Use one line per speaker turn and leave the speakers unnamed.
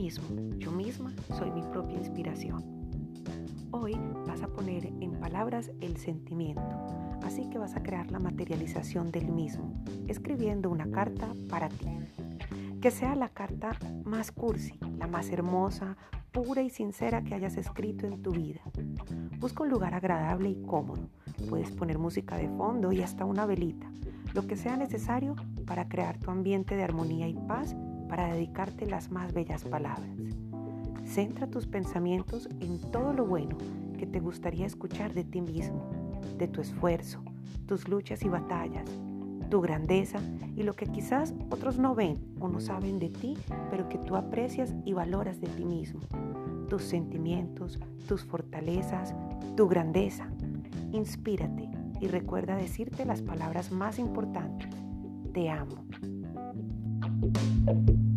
mismo, yo misma soy mi propia inspiración. Hoy vas a poner en palabras el sentimiento, así que vas a crear la materialización del mismo, escribiendo una carta para ti. Que sea la carta más cursi, la más hermosa, pura y sincera que hayas escrito en tu vida. Busca un lugar agradable y cómodo. Puedes poner música de fondo y hasta una velita, lo que sea necesario para crear tu ambiente de armonía y paz para dedicarte las más bellas palabras. Centra tus pensamientos en todo lo bueno que te gustaría escuchar de ti mismo, de tu esfuerzo, tus luchas y batallas, tu grandeza y lo que quizás otros no ven o no saben de ti, pero que tú aprecias y valoras de ti mismo. Tus sentimientos, tus fortalezas, tu grandeza. Inspírate y recuerda decirte las palabras más importantes. Te amo. Thank you.